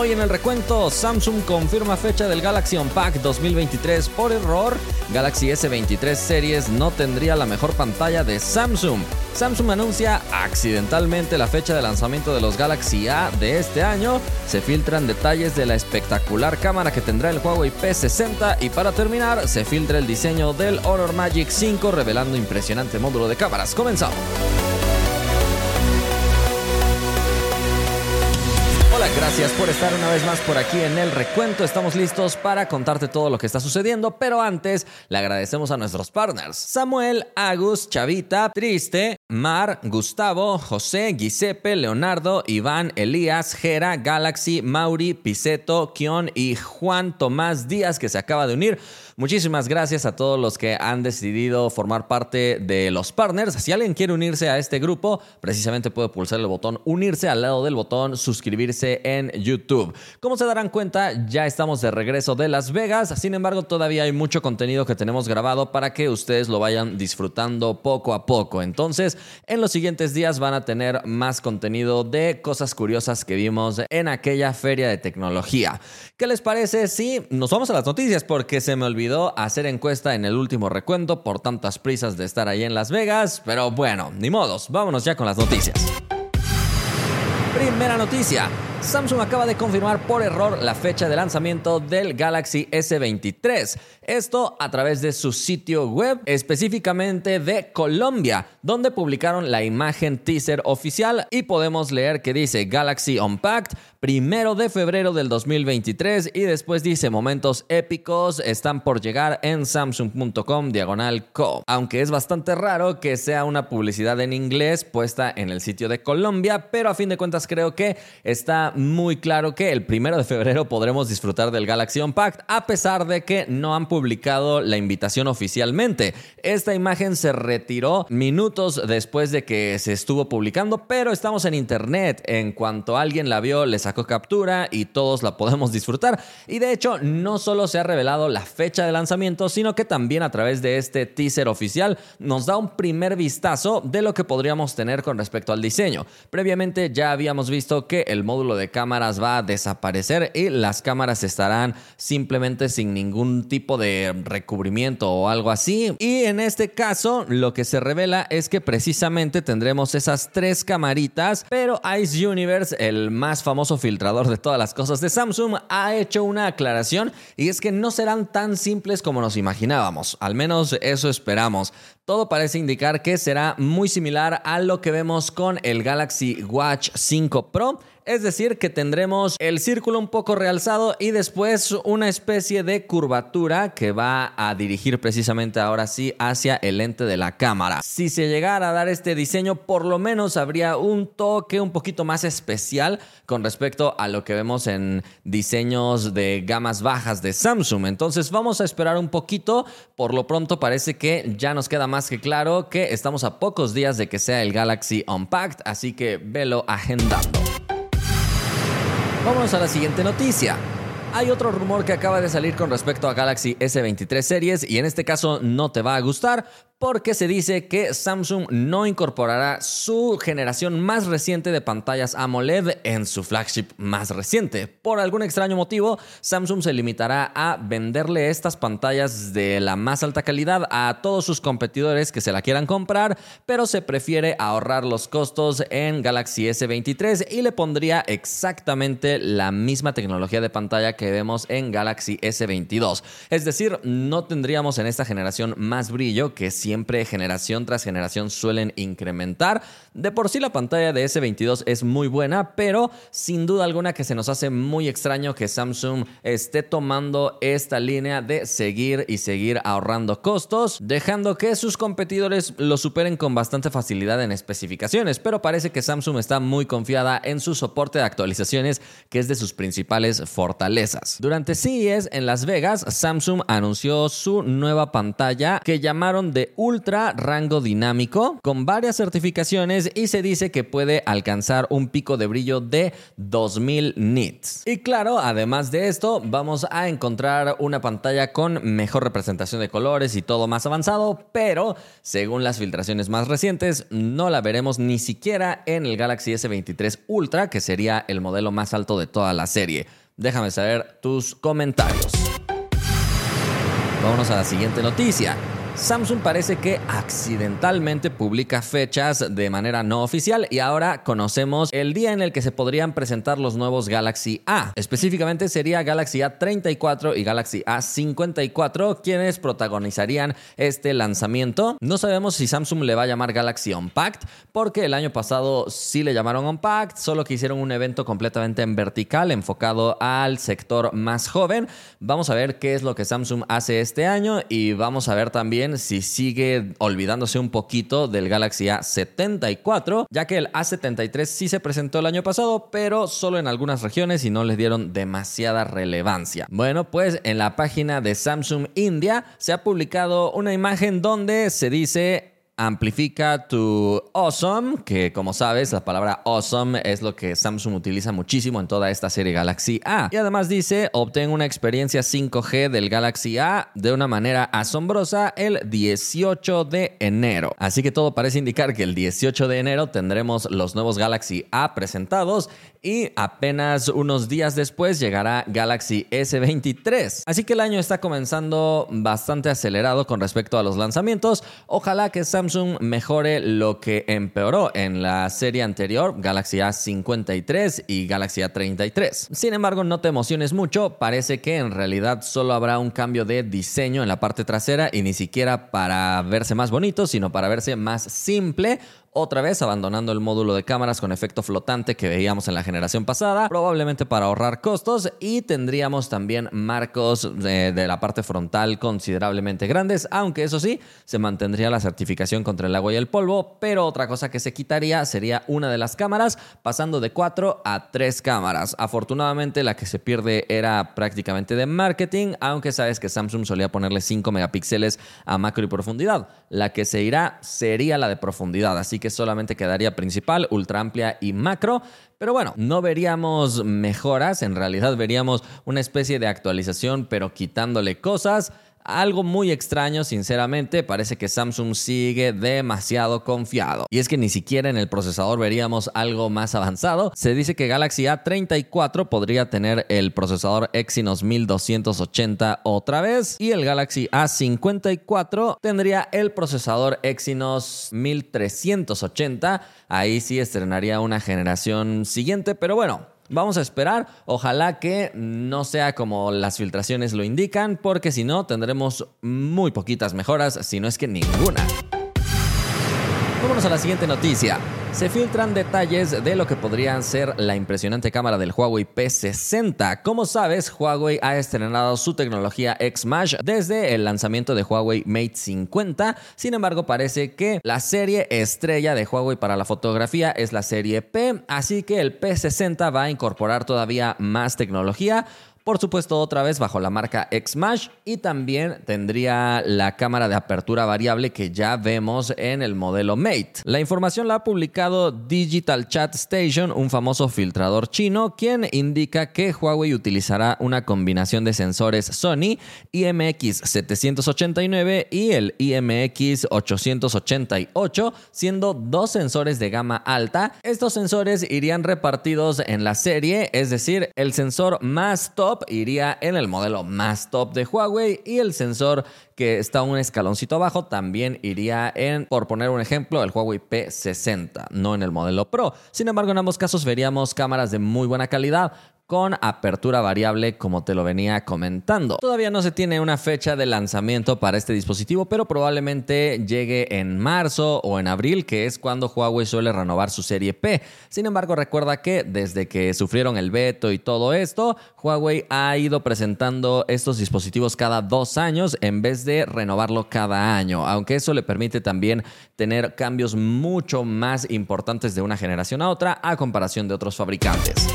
Hoy en el recuento, Samsung confirma fecha del Galaxy Unpacked 2023 por error. Galaxy S23 Series no tendría la mejor pantalla de Samsung. Samsung anuncia accidentalmente la fecha de lanzamiento de los Galaxy A de este año. Se filtran detalles de la espectacular cámara que tendrá el Huawei P60 y para terminar se filtra el diseño del Honor Magic 5 revelando impresionante módulo de cámaras. Comenzamos. Gracias por estar una vez más por aquí en el recuento. Estamos listos para contarte todo lo que está sucediendo, pero antes le agradecemos a nuestros partners. Samuel, Agus, Chavita, Triste, Mar, Gustavo, José, Giuseppe, Leonardo, Iván, Elías, Jera, Galaxy, Mauri, Piseto, Kion y Juan Tomás Díaz que se acaba de unir. Muchísimas gracias a todos los que han decidido formar parte de los partners. Si alguien quiere unirse a este grupo, precisamente puede pulsar el botón unirse al lado del botón suscribirse en YouTube. Como se darán cuenta, ya estamos de regreso de Las Vegas. Sin embargo, todavía hay mucho contenido que tenemos grabado para que ustedes lo vayan disfrutando poco a poco. Entonces, en los siguientes días van a tener más contenido de cosas curiosas que vimos en aquella feria de tecnología. ¿Qué les parece si nos vamos a las noticias? Porque se me olvidó hacer encuesta en el último recuento por tantas prisas de estar ahí en Las Vegas, pero bueno, ni modos, vámonos ya con las noticias. Primera noticia. Samsung acaba de confirmar por error la fecha de lanzamiento del Galaxy S23. Esto a través de su sitio web, específicamente de Colombia, donde publicaron la imagen teaser oficial y podemos leer que dice Galaxy Unpacked, primero de febrero del 2023 y después dice momentos épicos están por llegar en samsung.com diagonal co. Aunque es bastante raro que sea una publicidad en inglés puesta en el sitio de Colombia, pero a fin de cuentas creo que está muy claro que el primero de febrero podremos disfrutar del Galaxy Unpacked a pesar de que no han publicado la invitación oficialmente. Esta imagen se retiró minutos después de que se estuvo publicando, pero estamos en internet. En cuanto alguien la vio, les sacó captura y todos la podemos disfrutar. Y de hecho, no solo se ha revelado la fecha de lanzamiento, sino que también a través de este teaser oficial nos da un primer vistazo de lo que podríamos tener con respecto al diseño. Previamente ya habíamos visto que el módulo de cámaras va a desaparecer y las cámaras estarán simplemente sin ningún tipo de recubrimiento o algo así. Y en este caso, lo que se revela es que precisamente tendremos esas tres camaritas, pero Ice Universe, el más famoso filtrador de todas las cosas de Samsung, ha hecho una aclaración y es que no serán tan simples como nos imaginábamos, al menos eso esperamos. Todo parece indicar que será muy similar a lo que vemos con el Galaxy Watch 5 Pro es decir, que tendremos el círculo un poco realzado y después una especie de curvatura que va a dirigir precisamente ahora sí hacia el lente de la cámara. Si se llegara a dar este diseño, por lo menos habría un toque un poquito más especial con respecto a lo que vemos en diseños de gamas bajas de Samsung. Entonces vamos a esperar un poquito. Por lo pronto parece que ya nos queda más que claro que estamos a pocos días de que sea el Galaxy Unpacked, así que velo agendando. Vámonos a la siguiente noticia. Hay otro rumor que acaba de salir con respecto a Galaxy S23 series y en este caso no te va a gustar porque se dice que Samsung no incorporará su generación más reciente de pantallas AMOLED en su flagship más reciente. Por algún extraño motivo, Samsung se limitará a venderle estas pantallas de la más alta calidad a todos sus competidores que se la quieran comprar, pero se prefiere ahorrar los costos en Galaxy S23 y le pondría exactamente la misma tecnología de pantalla que vemos en Galaxy S22. Es decir, no tendríamos en esta generación más brillo que si siempre generación tras generación suelen incrementar. De por sí la pantalla de S22 es muy buena, pero sin duda alguna que se nos hace muy extraño que Samsung esté tomando esta línea de seguir y seguir ahorrando costos, dejando que sus competidores lo superen con bastante facilidad en especificaciones, pero parece que Samsung está muy confiada en su soporte de actualizaciones, que es de sus principales fortalezas. Durante CES en Las Vegas, Samsung anunció su nueva pantalla que llamaron de Ultra Rango Dinámico con varias certificaciones y se dice que puede alcanzar un pico de brillo de 2000 nits. Y claro, además de esto, vamos a encontrar una pantalla con mejor representación de colores y todo más avanzado, pero según las filtraciones más recientes, no la veremos ni siquiera en el Galaxy S23 Ultra, que sería el modelo más alto de toda la serie. Déjame saber tus comentarios. Vámonos a la siguiente noticia. Samsung parece que accidentalmente publica fechas de manera no oficial y ahora conocemos el día en el que se podrían presentar los nuevos Galaxy A. Específicamente sería Galaxy A34 y Galaxy A54 quienes protagonizarían este lanzamiento. No sabemos si Samsung le va a llamar Galaxy Unpacked porque el año pasado sí le llamaron Unpacked, solo que hicieron un evento completamente en vertical enfocado al sector más joven. Vamos a ver qué es lo que Samsung hace este año y vamos a ver también si sigue olvidándose un poquito del Galaxy A74, ya que el A73 sí se presentó el año pasado, pero solo en algunas regiones y no les dieron demasiada relevancia. Bueno, pues en la página de Samsung India se ha publicado una imagen donde se dice amplifica tu awesome, que como sabes, la palabra awesome es lo que Samsung utiliza muchísimo en toda esta serie Galaxy A. Y además dice, obtén una experiencia 5G del Galaxy A de una manera asombrosa el 18 de enero. Así que todo parece indicar que el 18 de enero tendremos los nuevos Galaxy A presentados y apenas unos días después llegará Galaxy S23. Así que el año está comenzando bastante acelerado con respecto a los lanzamientos. Ojalá que Samsung mejore lo que empeoró en la serie anterior, Galaxy A53 y Galaxy A33. Sin embargo, no te emociones mucho, parece que en realidad solo habrá un cambio de diseño en la parte trasera y ni siquiera para verse más bonito, sino para verse más simple otra vez abandonando el módulo de cámaras con efecto flotante que veíamos en la generación pasada, probablemente para ahorrar costos y tendríamos también marcos de, la parte frontal considerablemente grandes, aunque eso sí, se mantendría la certificación contra el agua y el polvo, pero otra cosa que se quitaría sería una de las cámaras, pasando de 4 a 3 cámaras. Afortunadamente la que se pierde era prácticamente de marketing, aunque sabes que Samsung solía ponerle 5 megapíxeles a macro y profundidad. La que se irá sería la de profundidad, así que solamente quedaría principal, ultra amplia y macro. Pero bueno, no veríamos mejoras, en realidad veríamos una especie de actualización, pero quitándole cosas. Algo muy extraño, sinceramente, parece que Samsung sigue demasiado confiado. Y es que ni siquiera en el procesador veríamos algo más avanzado. Se dice que Galaxy A34 podría tener el procesador Exynos 1280 otra vez y el Galaxy A54 tendría el procesador Exynos 1380. Ahí sí estrenaría una generación siguiente, pero bueno, Vamos a esperar, ojalá que no sea como las filtraciones lo indican, porque si no tendremos muy poquitas mejoras, si no es que ninguna. Vámonos a la siguiente noticia. Se filtran detalles de lo que podría ser la impresionante cámara del Huawei P60. Como sabes, Huawei ha estrenado su tecnología X-Mash desde el lanzamiento de Huawei Mate 50. Sin embargo, parece que la serie estrella de Huawei para la fotografía es la serie P, así que el P60 va a incorporar todavía más tecnología por supuesto, otra vez bajo la marca Xmash y también tendría la cámara de apertura variable que ya vemos en el modelo Mate. La información la ha publicado Digital Chat Station, un famoso filtrador chino, quien indica que Huawei utilizará una combinación de sensores Sony IMX789 y el IMX888, siendo dos sensores de gama alta. Estos sensores irían repartidos en la serie, es decir, el sensor más top iría en el modelo más top de Huawei y el sensor que está un escaloncito abajo también iría en, por poner un ejemplo, el Huawei P60, no en el modelo Pro. Sin embargo, en ambos casos veríamos cámaras de muy buena calidad, con apertura variable como te lo venía comentando. Todavía no se tiene una fecha de lanzamiento para este dispositivo, pero probablemente llegue en marzo o en abril, que es cuando Huawei suele renovar su serie P. Sin embargo, recuerda que desde que sufrieron el veto y todo esto, Huawei ha ido presentando estos dispositivos cada dos años en vez de renovarlo cada año, aunque eso le permite también tener cambios mucho más importantes de una generación a otra a comparación de otros fabricantes.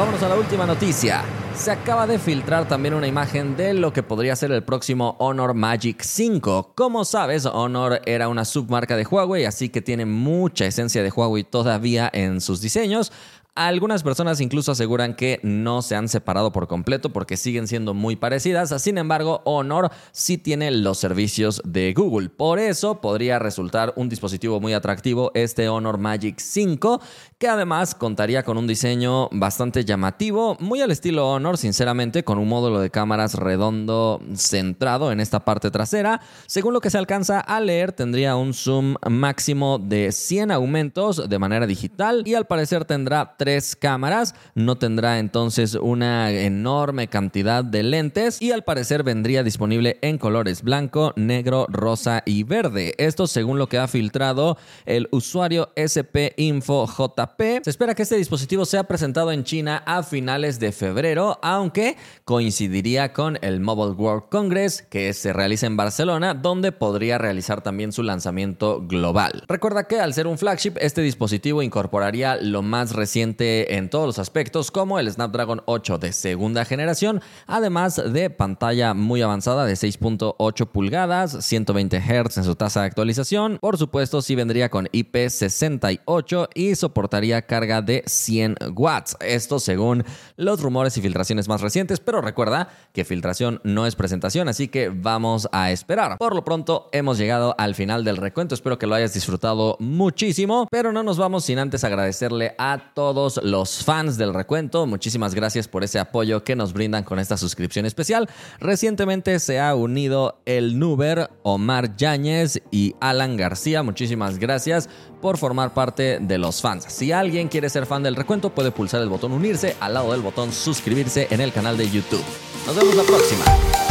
Vámonos a la última noticia. Se acaba de filtrar también una imagen de lo que podría ser el próximo Honor Magic 5. Como sabes, Honor era una submarca de Huawei, así que tiene mucha esencia de Huawei todavía en sus diseños. Algunas personas incluso aseguran que no se han separado por completo porque siguen siendo muy parecidas. Sin embargo, Honor sí tiene los servicios de Google. Por eso podría resultar un dispositivo muy atractivo este Honor Magic 5, que además contaría con un diseño bastante llamativo, muy al estilo Honor, sinceramente, con un módulo de cámaras redondo centrado en esta parte trasera. Según lo que se alcanza a leer, tendría un zoom máximo de 100 aumentos de manera digital y al parecer tendrá cámaras, no tendrá entonces una enorme cantidad de lentes y al parecer vendría disponible en colores blanco, negro, rosa y verde. Esto según lo que ha filtrado el usuario SP Info JP. Se espera que este dispositivo sea presentado en China a finales de febrero, aunque coincidiría con el Mobile World Congress que se realiza en Barcelona, donde podría realizar también su lanzamiento global. Recuerda que al ser un flagship, este dispositivo incorporaría lo más reciente en todos los aspectos como el Snapdragon 8 de segunda generación, además de pantalla muy avanzada de 6.8 pulgadas, 120 Hz en su tasa de actualización. Por supuesto, sí vendría con IP68 y soportaría carga de 100 watts. Esto según los rumores y filtraciones más recientes, pero recuerda que filtración no es presentación, así que vamos a esperar. Por lo pronto, hemos llegado al final del recuento. Espero que lo hayas disfrutado muchísimo, pero no nos vamos sin antes agradecerle a los fans del recuento. Muchísimas gracias por ese apoyo que nos brindan con esta suscripción especial. Recientemente se ha unido el Nuber, Omar Yáñez y Alan García. Muchísimas gracias por formar parte de los fans. Si alguien quiere ser fan del recuento, puede pulsar el botón unirse al lado del botón suscribirse en el canal de YouTube. Nos vemos la próxima.